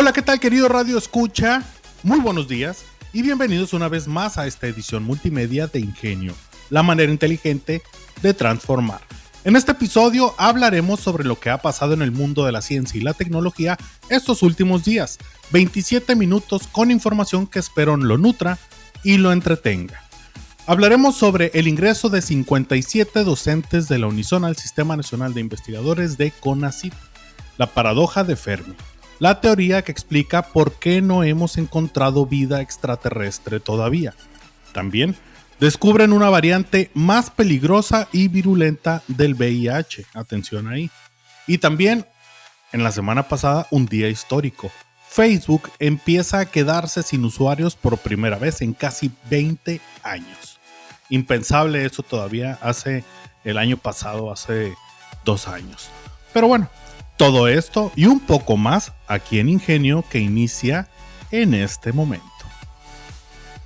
Hola, ¿qué tal querido Radio Escucha? Muy buenos días y bienvenidos una vez más a esta edición multimedia de Ingenio, la manera inteligente de transformar. En este episodio hablaremos sobre lo que ha pasado en el mundo de la ciencia y la tecnología estos últimos días. 27 minutos con información que espero lo nutra y lo entretenga. Hablaremos sobre el ingreso de 57 docentes de la Unison al Sistema Nacional de Investigadores de CONACYT, la paradoja de Fermi la teoría que explica por qué no hemos encontrado vida extraterrestre todavía. También descubren una variante más peligrosa y virulenta del VIH. Atención ahí. Y también, en la semana pasada, un día histórico. Facebook empieza a quedarse sin usuarios por primera vez en casi 20 años. Impensable eso todavía hace el año pasado, hace dos años. Pero bueno, todo esto y un poco más aquí en Ingenio que inicia en este momento.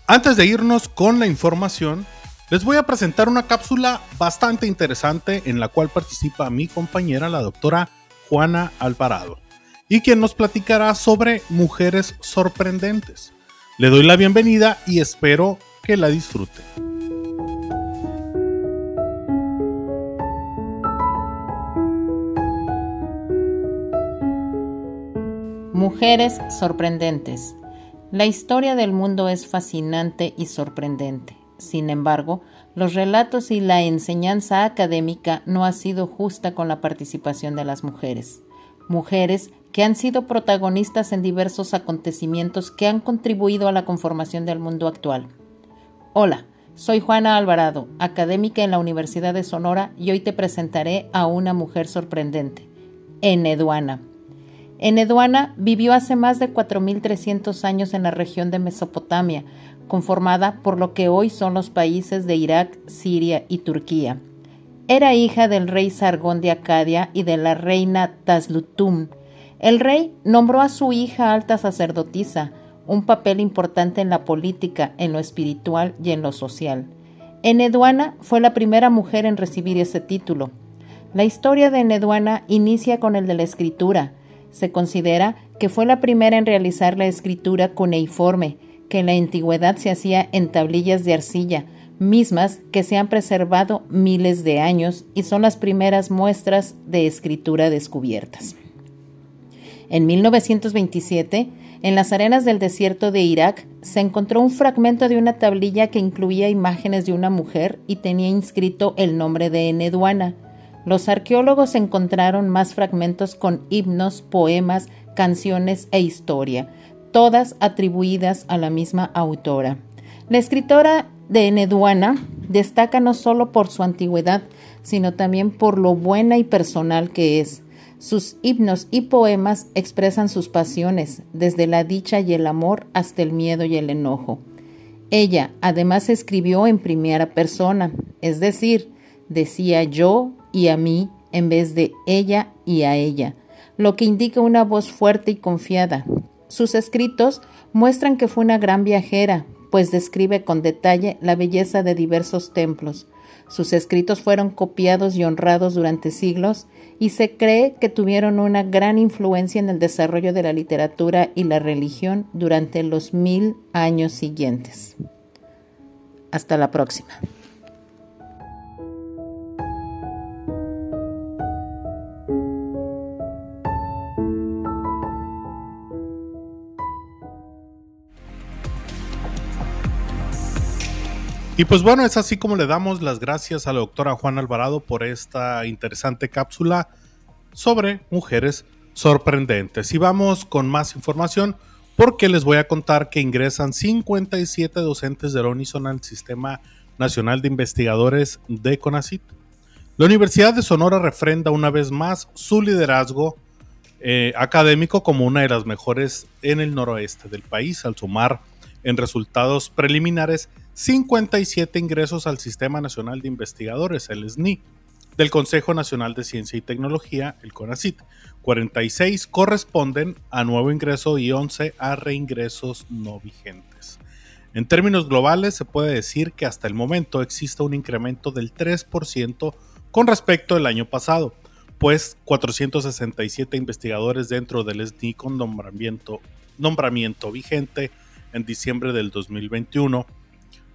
Antes de irnos con la información, les voy a presentar una cápsula bastante interesante en la cual participa mi compañera, la doctora Juana Alvarado, y quien nos platicará sobre mujeres sorprendentes. Le doy la bienvenida y espero que la disfruten. Mujeres sorprendentes. La historia del mundo es fascinante y sorprendente. Sin embargo, los relatos y la enseñanza académica no ha sido justa con la participación de las mujeres. Mujeres que han sido protagonistas en diversos acontecimientos que han contribuido a la conformación del mundo actual. Hola, soy Juana Alvarado, académica en la Universidad de Sonora y hoy te presentaré a una mujer sorprendente, Eneduana Eneduana vivió hace más de 4.300 años en la región de Mesopotamia, conformada por lo que hoy son los países de Irak, Siria y Turquía. Era hija del rey Sargón de Acadia y de la reina Taslutum. El rey nombró a su hija alta sacerdotisa, un papel importante en la política, en lo espiritual y en lo social. Eneduana fue la primera mujer en recibir ese título. La historia de Eneduana inicia con el de la escritura, se considera que fue la primera en realizar la escritura cuneiforme, que en la antigüedad se hacía en tablillas de arcilla, mismas que se han preservado miles de años y son las primeras muestras de escritura descubiertas. En 1927, en las arenas del desierto de Irak, se encontró un fragmento de una tablilla que incluía imágenes de una mujer y tenía inscrito el nombre de Eneduana. Los arqueólogos encontraron más fragmentos con himnos, poemas, canciones e historia, todas atribuidas a la misma autora. La escritora de Eneduana destaca no solo por su antigüedad, sino también por lo buena y personal que es. Sus himnos y poemas expresan sus pasiones, desde la dicha y el amor hasta el miedo y el enojo. Ella además escribió en primera persona, es decir, decía yo y a mí en vez de ella y a ella, lo que indica una voz fuerte y confiada. Sus escritos muestran que fue una gran viajera, pues describe con detalle la belleza de diversos templos. Sus escritos fueron copiados y honrados durante siglos y se cree que tuvieron una gran influencia en el desarrollo de la literatura y la religión durante los mil años siguientes. Hasta la próxima. Y pues bueno, es así como le damos las gracias a la doctora Juan Alvarado por esta interesante cápsula sobre mujeres sorprendentes. Y vamos con más información porque les voy a contar que ingresan 57 docentes de la Unison al Sistema Nacional de Investigadores de CONACIT. La Universidad de Sonora refrenda una vez más su liderazgo eh, académico como una de las mejores en el noroeste del país, al sumar en resultados preliminares 57 ingresos al Sistema Nacional de Investigadores, el SNI, del Consejo Nacional de Ciencia y Tecnología, el CONACIT. 46 corresponden a nuevo ingreso y 11 a reingresos no vigentes. En términos globales, se puede decir que hasta el momento existe un incremento del 3% con respecto al año pasado, pues 467 investigadores dentro del SNI con nombramiento, nombramiento vigente en diciembre del 2021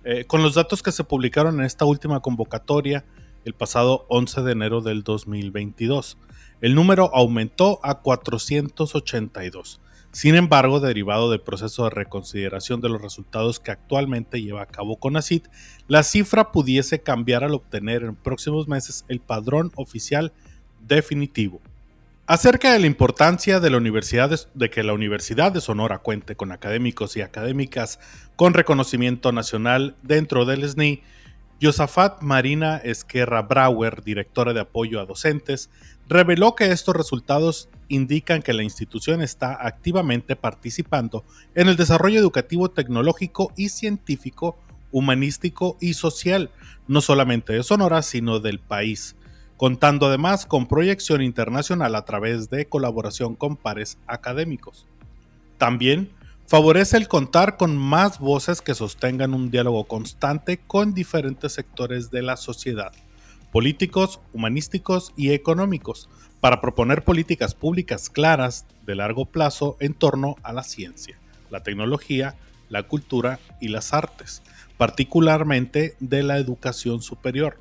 eh, con los datos que se publicaron en esta última convocatoria el pasado 11 de enero del 2022. El número aumentó a 482. Sin embargo, derivado del proceso de reconsideración de los resultados que actualmente lleva a cabo CONACIT, la cifra pudiese cambiar al obtener en próximos meses el padrón oficial definitivo. Acerca de la importancia de, la universidad de, que la Universidad de Sonora cuente con académicos y académicas con reconocimiento nacional dentro del SNI, Josafat Marina Esquerra Brauer, directora de apoyo a docentes, reveló que estos resultados indican que la institución está activamente participando en el desarrollo educativo, tecnológico y científico, humanístico y social, no solamente de Sonora, sino del país contando además con proyección internacional a través de colaboración con pares académicos. También favorece el contar con más voces que sostengan un diálogo constante con diferentes sectores de la sociedad, políticos, humanísticos y económicos, para proponer políticas públicas claras de largo plazo en torno a la ciencia, la tecnología, la cultura y las artes, particularmente de la educación superior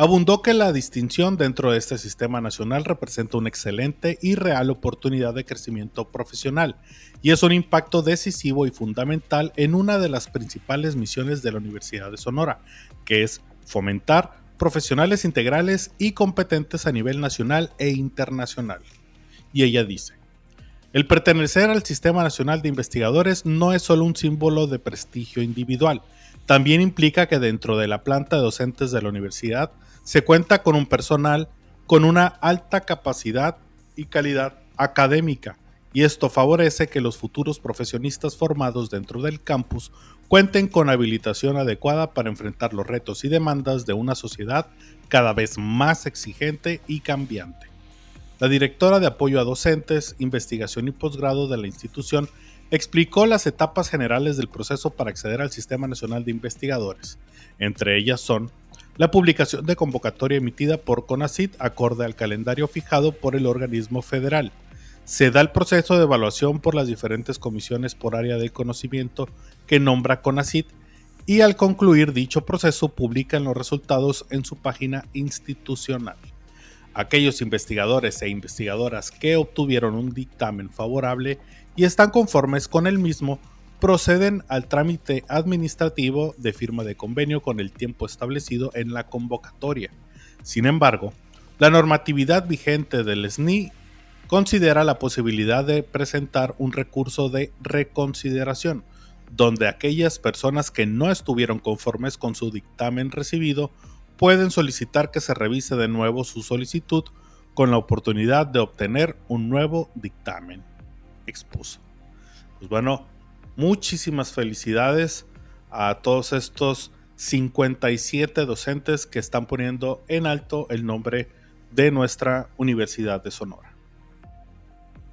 Abundó que la distinción dentro de este sistema nacional representa una excelente y real oportunidad de crecimiento profesional y es un impacto decisivo y fundamental en una de las principales misiones de la Universidad de Sonora, que es fomentar profesionales integrales y competentes a nivel nacional e internacional. Y ella dice, el pertenecer al Sistema Nacional de Investigadores no es solo un símbolo de prestigio individual, también implica que dentro de la planta de docentes de la universidad se cuenta con un personal con una alta capacidad y calidad académica, y esto favorece que los futuros profesionistas formados dentro del campus cuenten con habilitación adecuada para enfrentar los retos y demandas de una sociedad cada vez más exigente y cambiante. La directora de apoyo a docentes, investigación y posgrado de la institución explicó las etapas generales del proceso para acceder al Sistema Nacional de Investigadores. Entre ellas son la publicación de convocatoria emitida por CONACIT acorde al calendario fijado por el organismo federal. Se da el proceso de evaluación por las diferentes comisiones por área de conocimiento que nombra CONACIT y al concluir dicho proceso publican los resultados en su página institucional. Aquellos investigadores e investigadoras que obtuvieron un dictamen favorable y están conformes con el mismo proceden al trámite administrativo de firma de convenio con el tiempo establecido en la convocatoria. Sin embargo, la normatividad vigente del SNI considera la posibilidad de presentar un recurso de reconsideración, donde aquellas personas que no estuvieron conformes con su dictamen recibido pueden solicitar que se revise de nuevo su solicitud con la oportunidad de obtener un nuevo dictamen. Expuso. Pues bueno, muchísimas felicidades a todos estos 57 docentes que están poniendo en alto el nombre de nuestra Universidad de Sonora.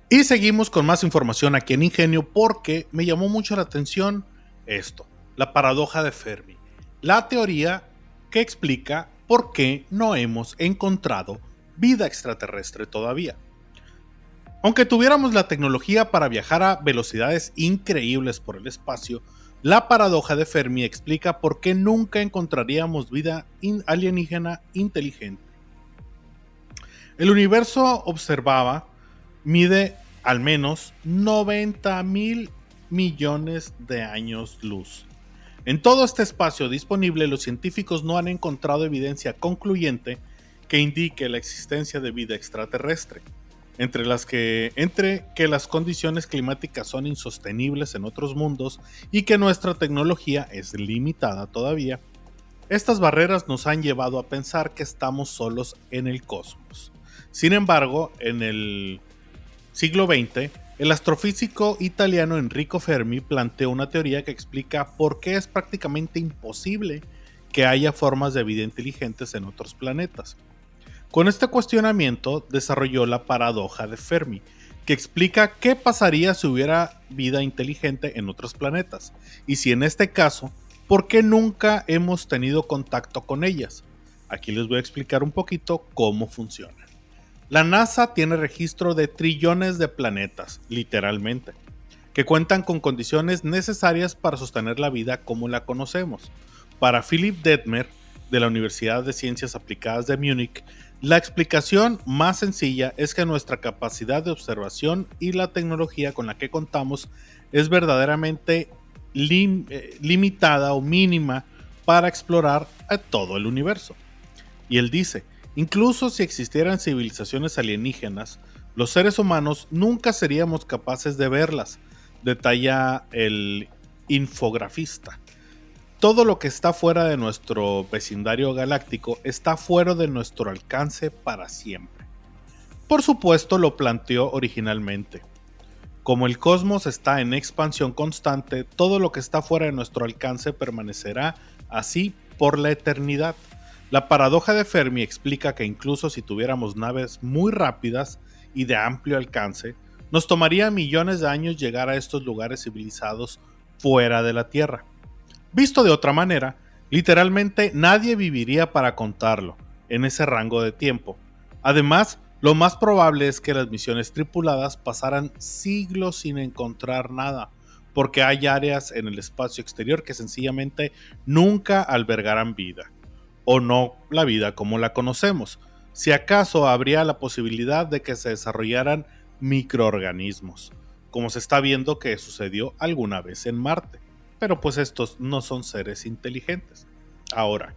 Y seguimos con más información aquí en Ingenio porque me llamó mucho la atención esto, la paradoja de Fermi, la teoría que explica por qué no hemos encontrado vida extraterrestre todavía. Aunque tuviéramos la tecnología para viajar a velocidades increíbles por el espacio, la paradoja de Fermi explica por qué nunca encontraríamos vida alienígena inteligente. El universo observaba mide al menos 90 mil millones de años luz. En todo este espacio disponible, los científicos no han encontrado evidencia concluyente que indique la existencia de vida extraterrestre entre las que entre que las condiciones climáticas son insostenibles en otros mundos y que nuestra tecnología es limitada todavía, estas barreras nos han llevado a pensar que estamos solos en el cosmos. Sin embargo, en el siglo XX, el astrofísico italiano Enrico Fermi planteó una teoría que explica por qué es prácticamente imposible que haya formas de vida inteligentes en otros planetas. Con este cuestionamiento desarrolló la paradoja de Fermi, que explica qué pasaría si hubiera vida inteligente en otros planetas, y si en este caso, ¿por qué nunca hemos tenido contacto con ellas? Aquí les voy a explicar un poquito cómo funciona. La NASA tiene registro de trillones de planetas, literalmente, que cuentan con condiciones necesarias para sostener la vida como la conocemos. Para Philip Detmer, de la Universidad de Ciencias Aplicadas de Múnich, la explicación más sencilla es que nuestra capacidad de observación y la tecnología con la que contamos es verdaderamente eh, limitada o mínima para explorar a todo el universo. Y él dice, incluso si existieran civilizaciones alienígenas, los seres humanos nunca seríamos capaces de verlas, detalla el infografista. Todo lo que está fuera de nuestro vecindario galáctico está fuera de nuestro alcance para siempre. Por supuesto lo planteó originalmente. Como el cosmos está en expansión constante, todo lo que está fuera de nuestro alcance permanecerá así por la eternidad. La paradoja de Fermi explica que incluso si tuviéramos naves muy rápidas y de amplio alcance, nos tomaría millones de años llegar a estos lugares civilizados fuera de la Tierra. Visto de otra manera, literalmente nadie viviría para contarlo en ese rango de tiempo. Además, lo más probable es que las misiones tripuladas pasaran siglos sin encontrar nada, porque hay áreas en el espacio exterior que sencillamente nunca albergarán vida o no la vida como la conocemos. Si acaso habría la posibilidad de que se desarrollaran microorganismos, como se está viendo que sucedió alguna vez en Marte. Pero pues estos no son seres inteligentes. Ahora,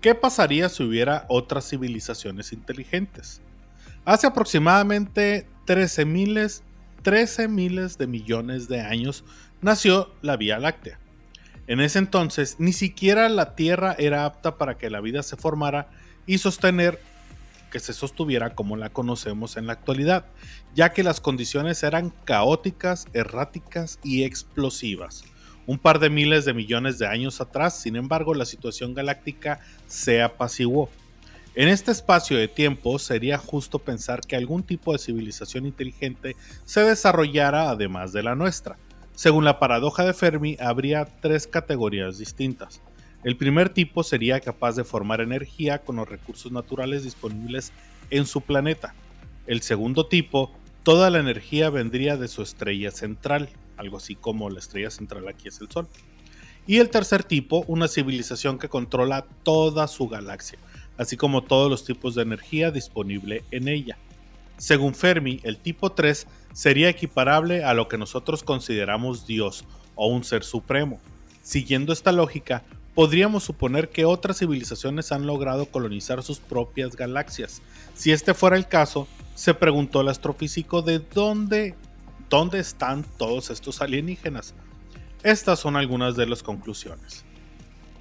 ¿qué pasaría si hubiera otras civilizaciones inteligentes? Hace aproximadamente 13 miles, 13 miles de millones de años nació la Vía Láctea. En ese entonces ni siquiera la Tierra era apta para que la vida se formara y sostener que se sostuviera como la conocemos en la actualidad, ya que las condiciones eran caóticas, erráticas y explosivas. Un par de miles de millones de años atrás, sin embargo, la situación galáctica se apaciguó. En este espacio de tiempo sería justo pensar que algún tipo de civilización inteligente se desarrollara además de la nuestra según la paradoja de Fermi, habría tres categorías distintas. El primer tipo sería capaz de formar energía con los recursos naturales disponibles en su planeta. El segundo tipo, toda la energía vendría de su estrella central, algo así como la estrella central aquí es el Sol. Y el tercer tipo, una civilización que controla toda su galaxia, así como todos los tipos de energía disponible en ella. Según Fermi, el tipo 3 sería equiparable a lo que nosotros consideramos Dios o un ser supremo. Siguiendo esta lógica, podríamos suponer que otras civilizaciones han logrado colonizar sus propias galaxias. Si este fuera el caso, se preguntó el astrofísico de dónde, dónde están todos estos alienígenas. Estas son algunas de las conclusiones.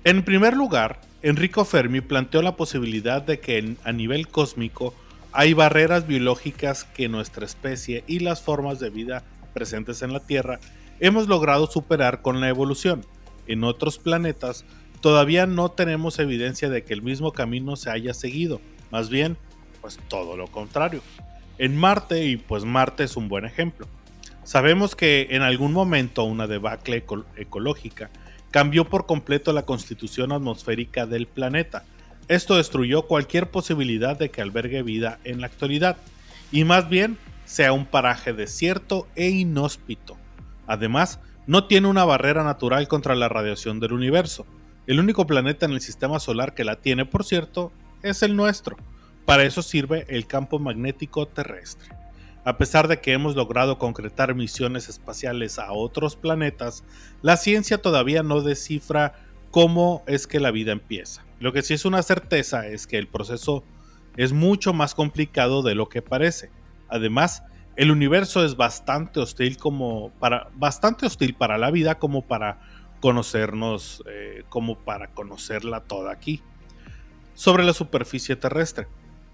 En primer lugar, Enrico Fermi planteó la posibilidad de que a nivel cósmico hay barreras biológicas que nuestra especie y las formas de vida presentes en la Tierra hemos logrado superar con la evolución. En otros planetas todavía no tenemos evidencia de que el mismo camino se haya seguido, más bien, pues todo lo contrario. En Marte, y pues Marte es un buen ejemplo, sabemos que en algún momento una debacle ecológica cambió por completo la constitución atmosférica del planeta, esto destruyó cualquier posibilidad de que albergue vida en la actualidad, y más bien sea un paraje desierto e inhóspito. Además, no tiene una barrera natural contra la radiación del universo. El único planeta en el sistema solar que la tiene, por cierto, es el nuestro. Para eso sirve el campo magnético terrestre. A pesar de que hemos logrado concretar misiones espaciales a otros planetas, la ciencia todavía no descifra cómo es que la vida empieza. Lo que sí es una certeza es que el proceso es mucho más complicado de lo que parece. Además, el universo es bastante hostil como para bastante hostil para la vida como para conocernos eh, como para conocerla toda aquí sobre la superficie terrestre.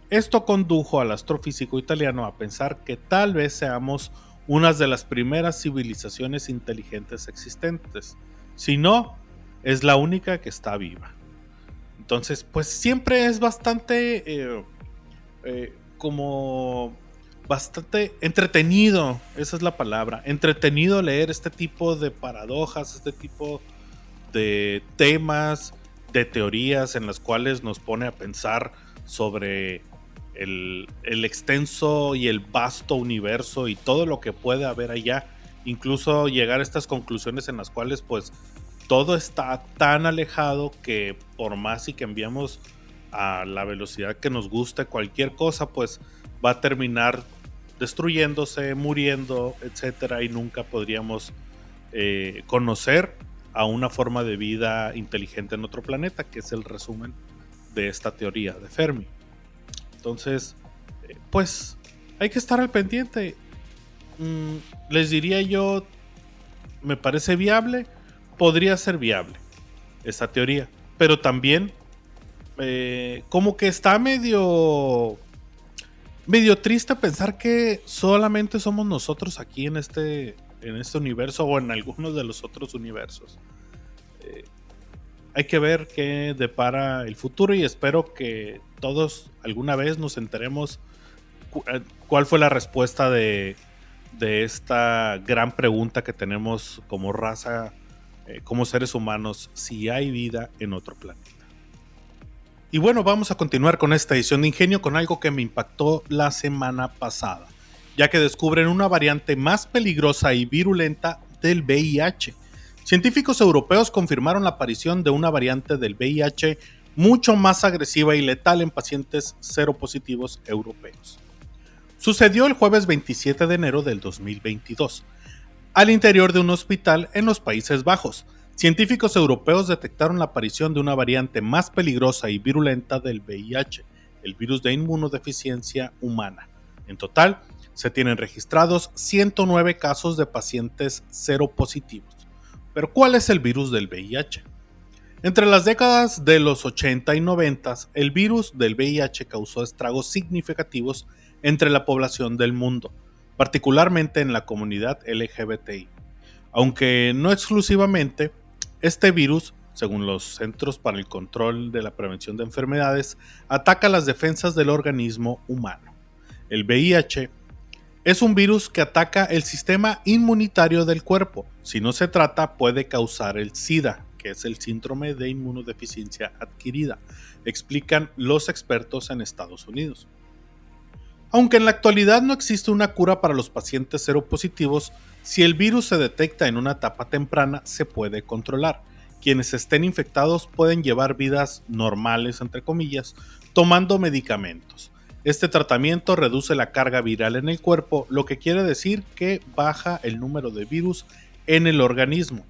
Esto condujo al astrofísico italiano a pensar que tal vez seamos una de las primeras civilizaciones inteligentes existentes. Si no, es la única que está viva. Entonces, pues siempre es bastante eh, eh, como bastante entretenido, esa es la palabra, entretenido leer este tipo de paradojas, este tipo de temas, de teorías en las cuales nos pone a pensar sobre el, extenso y el vasto universo y todo lo que puede haber allá, incluso llegar a estas conclusiones en las cuales pues todo está tan alejado que por más y que enviamos a la velocidad que nos guste cualquier cosa, pues va a terminar destruyéndose, muriendo, etcétera, y nunca podríamos eh, conocer a una forma de vida inteligente en otro planeta, que es el resumen de esta teoría de Fermi. Entonces, pues hay que estar al pendiente. Mm, les diría yo, me parece viable, podría ser viable esta teoría, pero también eh, como que está medio medio triste pensar que solamente somos nosotros aquí en este, en este universo o en algunos de los otros universos. Eh, hay que ver qué depara el futuro y espero que todos alguna vez nos enteremos eh, cuál fue la respuesta de, de esta gran pregunta que tenemos como raza, eh, como seres humanos, si hay vida en otro planeta. Y bueno, vamos a continuar con esta edición de Ingenio con algo que me impactó la semana pasada, ya que descubren una variante más peligrosa y virulenta del VIH. Científicos europeos confirmaron la aparición de una variante del VIH mucho más agresiva y letal en pacientes seropositivos europeos. Sucedió el jueves 27 de enero del 2022, al interior de un hospital en los Países Bajos, Científicos europeos detectaron la aparición de una variante más peligrosa y virulenta del VIH, el virus de inmunodeficiencia humana. En total, se tienen registrados 109 casos de pacientes seropositivos. Pero ¿cuál es el virus del VIH? Entre las décadas de los 80 y 90, el virus del VIH causó estragos significativos entre la población del mundo, particularmente en la comunidad LGBTI. Aunque no exclusivamente, este virus, según los Centros para el Control de la Prevención de Enfermedades, ataca las defensas del organismo humano. El VIH es un virus que ataca el sistema inmunitario del cuerpo. Si no se trata, puede causar el SIDA, que es el síndrome de inmunodeficiencia adquirida, explican los expertos en Estados Unidos. Aunque en la actualidad no existe una cura para los pacientes seropositivos, si el virus se detecta en una etapa temprana, se puede controlar. Quienes estén infectados pueden llevar vidas normales, entre comillas, tomando medicamentos. Este tratamiento reduce la carga viral en el cuerpo, lo que quiere decir que baja el número de virus en el organismo.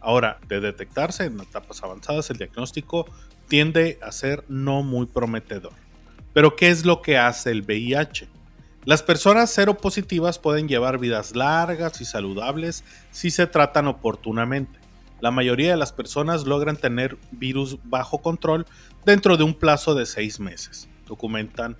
Ahora, de detectarse en etapas avanzadas, el diagnóstico tiende a ser no muy prometedor. Pero, ¿qué es lo que hace el VIH? Las personas seropositivas pueden llevar vidas largas y saludables si se tratan oportunamente. La mayoría de las personas logran tener virus bajo control dentro de un plazo de seis meses, documentan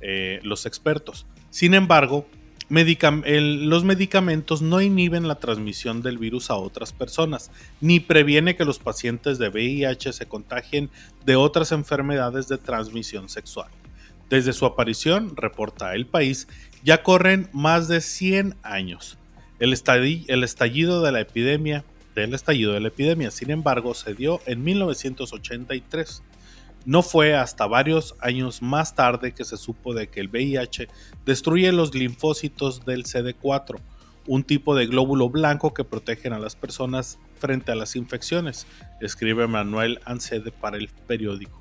eh, los expertos. Sin embargo, los medicamentos no inhiben la transmisión del virus a otras personas, ni previene que los pacientes de VIH se contagien de otras enfermedades de transmisión sexual. Desde su aparición, reporta El País, ya corren más de 100 años. El, estallido de la epidemia, del estallido de la epidemia, sin embargo, se dio en 1983. No fue hasta varios años más tarde que se supo de que el VIH destruye los linfocitos del CD4, un tipo de glóbulo blanco que protegen a las personas frente a las infecciones, escribe Manuel Ancede para el periódico.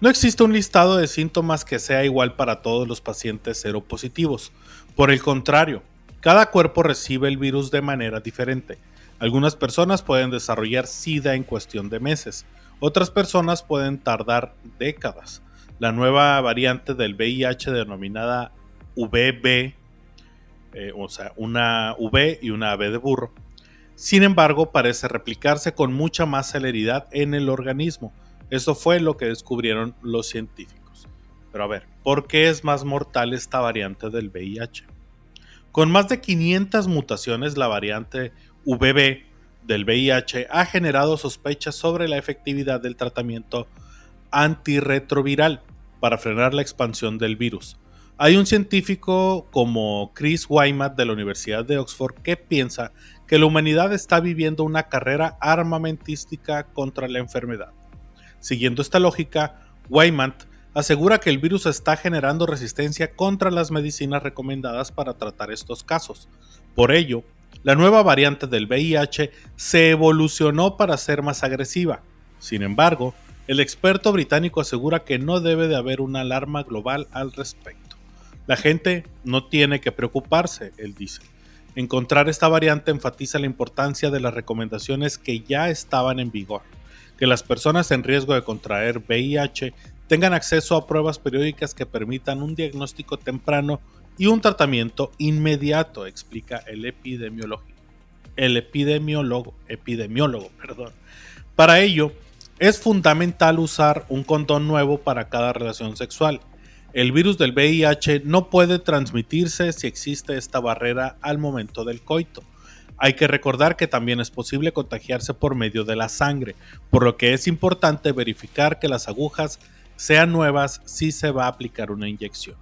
No existe un listado de síntomas que sea igual para todos los pacientes seropositivos. Por el contrario, cada cuerpo recibe el virus de manera diferente. Algunas personas pueden desarrollar SIDA en cuestión de meses, otras personas pueden tardar décadas. La nueva variante del VIH denominada VB, eh, o sea, una V y una B de burro, sin embargo parece replicarse con mucha más celeridad en el organismo, eso fue lo que descubrieron los científicos. Pero a ver, ¿por qué es más mortal esta variante del VIH? Con más de 500 mutaciones, la variante VB del VIH ha generado sospechas sobre la efectividad del tratamiento antirretroviral para frenar la expansión del virus. Hay un científico como Chris Wyman de la Universidad de Oxford que piensa que la humanidad está viviendo una carrera armamentística contra la enfermedad. Siguiendo esta lógica, Wyman asegura que el virus está generando resistencia contra las medicinas recomendadas para tratar estos casos. Por ello, la nueva variante del VIH se evolucionó para ser más agresiva. Sin embargo, el experto británico asegura que no debe de haber una alarma global al respecto. La gente no tiene que preocuparse, él dice. Encontrar esta variante enfatiza la importancia de las recomendaciones que ya estaban en vigor, que las personas en riesgo de contraer VIH tengan acceso a pruebas periódicas que permitan un diagnóstico temprano y un tratamiento inmediato, explica el epidemiólogo. El epidemiólogo, epidemiólogo, perdón. Para ello, es fundamental usar un condón nuevo para cada relación sexual. El virus del VIH no puede transmitirse si existe esta barrera al momento del coito. Hay que recordar que también es posible contagiarse por medio de la sangre, por lo que es importante verificar que las agujas sean nuevas si se va a aplicar una inyección.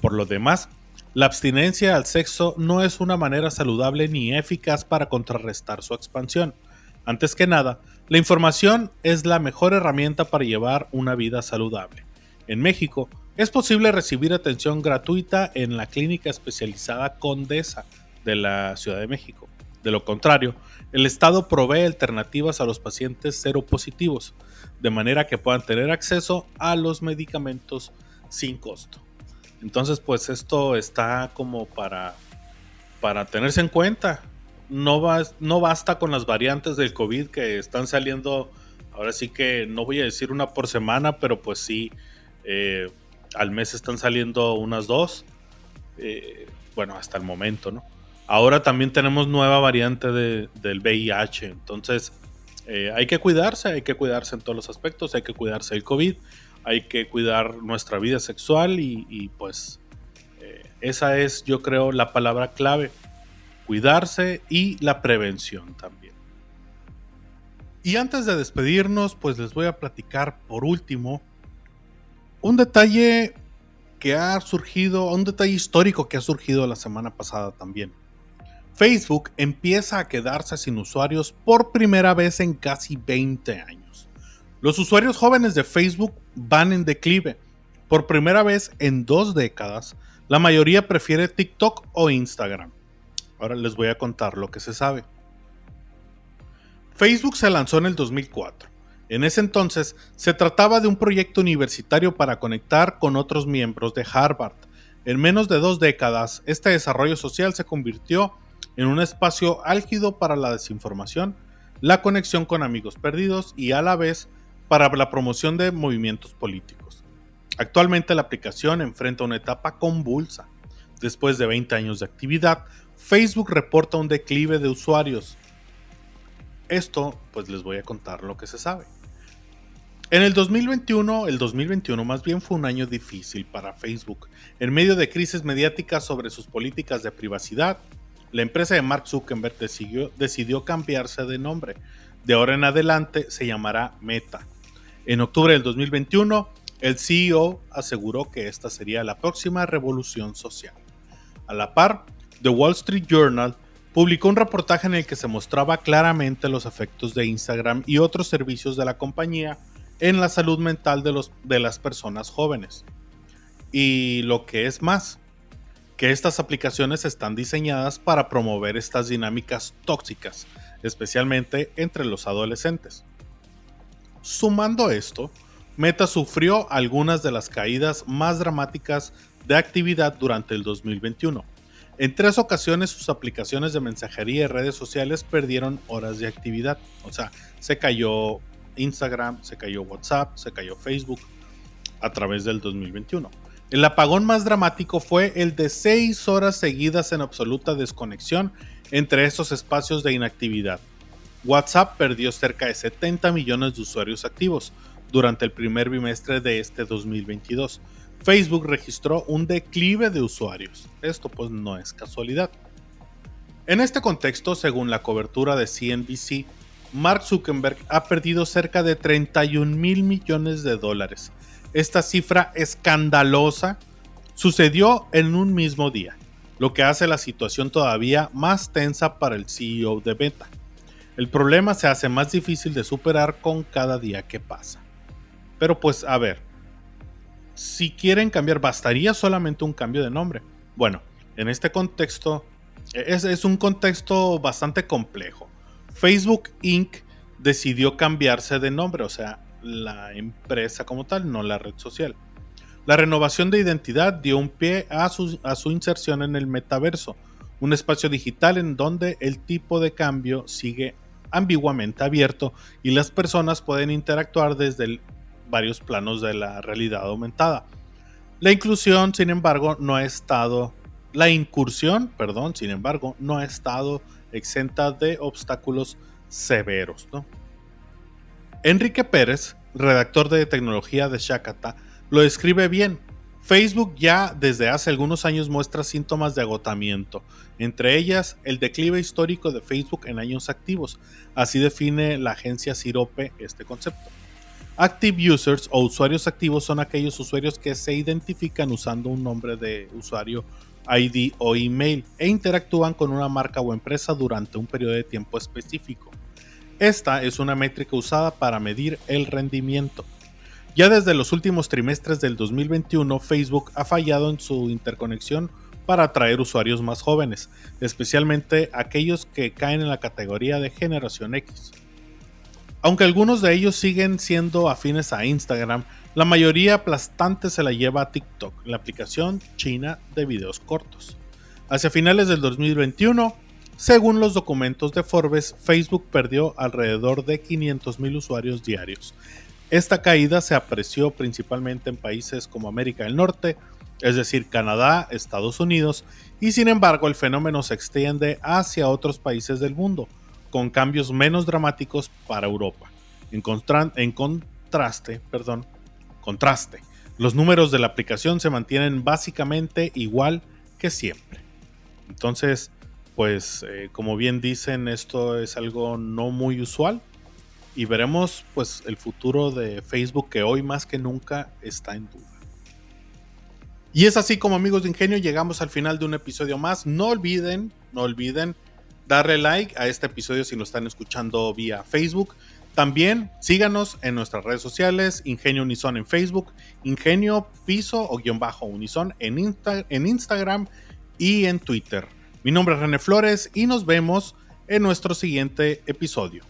Por lo demás, la abstinencia al sexo no es una manera saludable ni eficaz para contrarrestar su expansión. Antes que nada, la información es la mejor herramienta para llevar una vida saludable. En México, es posible recibir atención gratuita en la clínica especializada Condesa de la Ciudad de México. De lo contrario, el Estado provee alternativas a los pacientes seropositivos, de manera que puedan tener acceso a los medicamentos sin costo. Entonces, pues esto está como para, para tenerse en cuenta. No, no basta con las variantes del COVID que están saliendo, ahora sí que no voy a decir una por semana, pero pues sí, eh, al mes están saliendo unas dos. Eh, bueno, hasta el momento, ¿no? Ahora también tenemos nueva variante del VIH, entonces eh, hay que cuidarse, hay que cuidarse en todos los aspectos, hay que cuidarse del COVID hay que cuidar nuestra vida sexual y, pues eh, esa es yo creo la palabra clave, cuidarse y la prevención también. Y antes de despedirnos, pues les voy a platicar por último un detalle que ha surgido, un detalle histórico que ha surgido la semana pasada también. Facebook empieza a quedarse sin usuarios por primera vez en casi 20 años. Los usuarios jóvenes de Facebook van en declive. Por primera vez en dos décadas, la mayoría prefiere TikTok o Instagram. Ahora les voy a contar lo que se sabe. Facebook se lanzó en el 2004. En ese entonces se trataba de un proyecto universitario para conectar con otros miembros de Harvard. En menos de dos décadas, este desarrollo social se convirtió en un espacio álgido para la desinformación, la conexión con amigos perdidos y a la vez para la promoción de movimientos políticos. Actualmente la aplicación enfrenta una etapa convulsa. Después de 20 años de actividad, Facebook reporta un declive de usuarios. Esto, pues les voy a contar lo que se sabe. En el 2021, el 2021 más bien fue un año difícil para Facebook. En medio de crisis mediáticas sobre sus políticas de privacidad, la empresa de Mark Zuckerberg decidió, decidió cambiarse de nombre. De ahora en adelante se llamará Meta en octubre del 2021, el CEO aseguró que esta sería la próxima revolución social. A la par, The Wall Street Journal publicó un reportaje en el que se mostraba claramente los efectos de Instagram y otros servicios de la compañía en la salud mental de, los, de las personas jóvenes. Y lo que es más, que estas aplicaciones están diseñadas para promover estas dinámicas tóxicas, especialmente entre los adolescentes. Sumando esto, Meta sufrió algunas de las caídas más dramáticas de actividad durante el 2021. En tres ocasiones sus aplicaciones de mensajería y redes sociales perdieron horas de actividad. O sea, se cayó Instagram, se cayó WhatsApp, se cayó Facebook a través del 2021. El apagón más dramático fue el de seis horas seguidas en absoluta desconexión entre estos espacios de inactividad. WhatsApp perdió cerca de 70 millones de usuarios activos durante el primer bimestre de este 2022. Facebook registró un declive de usuarios. Esto pues no es casualidad. En este contexto, según la cobertura de CNBC, Mark Zuckerberg ha perdido cerca de 31 mil millones de dólares. Esta cifra escandalosa sucedió en un mismo día, lo que hace la situación todavía más tensa para el CEO de Meta. El problema se hace más difícil de superar con cada día que pasa. Pero pues a ver, si quieren cambiar, bastaría solamente un cambio de nombre. Bueno, en este contexto es, es un contexto bastante complejo. Facebook Inc. decidió cambiarse de nombre, o sea, la empresa como tal, no la red social. La renovación de identidad dio un pie a su, a su, inserción en el metaverso, un espacio digital en donde el tipo de cambio sigue ambiguamente abierto y las personas pueden interactuar desde varios planos de la realidad aumentada. La inclusión, sin embargo, no ha estado la incursión, perdón, sin embargo, no ha estado exenta de obstáculos severos. Enrique Pérez, redactor de tecnología de Shakata, lo describe bien. Facebook ya desde hace algunos años muestra síntomas de agotamiento, entre ellas el declive histórico de Facebook en años activos. Así define la agencia Sirope este concepto. Active users o usuarios activos son aquellos usuarios que se identifican usando un nombre de usuario ID o email e interactúan con una marca o empresa durante un periodo de tiempo específico. Esta es una métrica usada para medir el rendimiento. Ya desde los últimos trimestres del 2021, Facebook ha fallado en su interconexión para atraer usuarios más jóvenes, especialmente aquellos que caen en la categoría de generación X. Aunque algunos de ellos siguen siendo afines a Instagram, la mayoría aplastante se la lleva a TikTok, la aplicación china de videos cortos. Hacia finales del 2021, según los documentos de Forbes, Facebook perdió alrededor de 500.000 usuarios diarios. Esta caída se apreció principalmente en países como América del Norte, es decir, Canadá, Estados Unidos, y sin embargo el fenómeno se extiende hacia otros países del mundo, con cambios menos dramáticos para Europa. En, contraste, perdón, contraste, los números de la aplicación se mantienen básicamente igual que siempre. Entonces, pues eh, como bien dicen, esto es algo no muy usual y veremos pues el futuro de Facebook que hoy más que nunca está en duda. Y es así como amigos de Ingenio llegamos al final de un episodio más. No olviden, no olviden darle like a este episodio si lo están escuchando vía Facebook. También síganos en nuestras redes sociales, Ingenio Unison en Facebook, Ingenio Piso o guion bajo Unison en, en Instagram y en Twitter. Mi nombre es René Flores y nos vemos en nuestro siguiente episodio.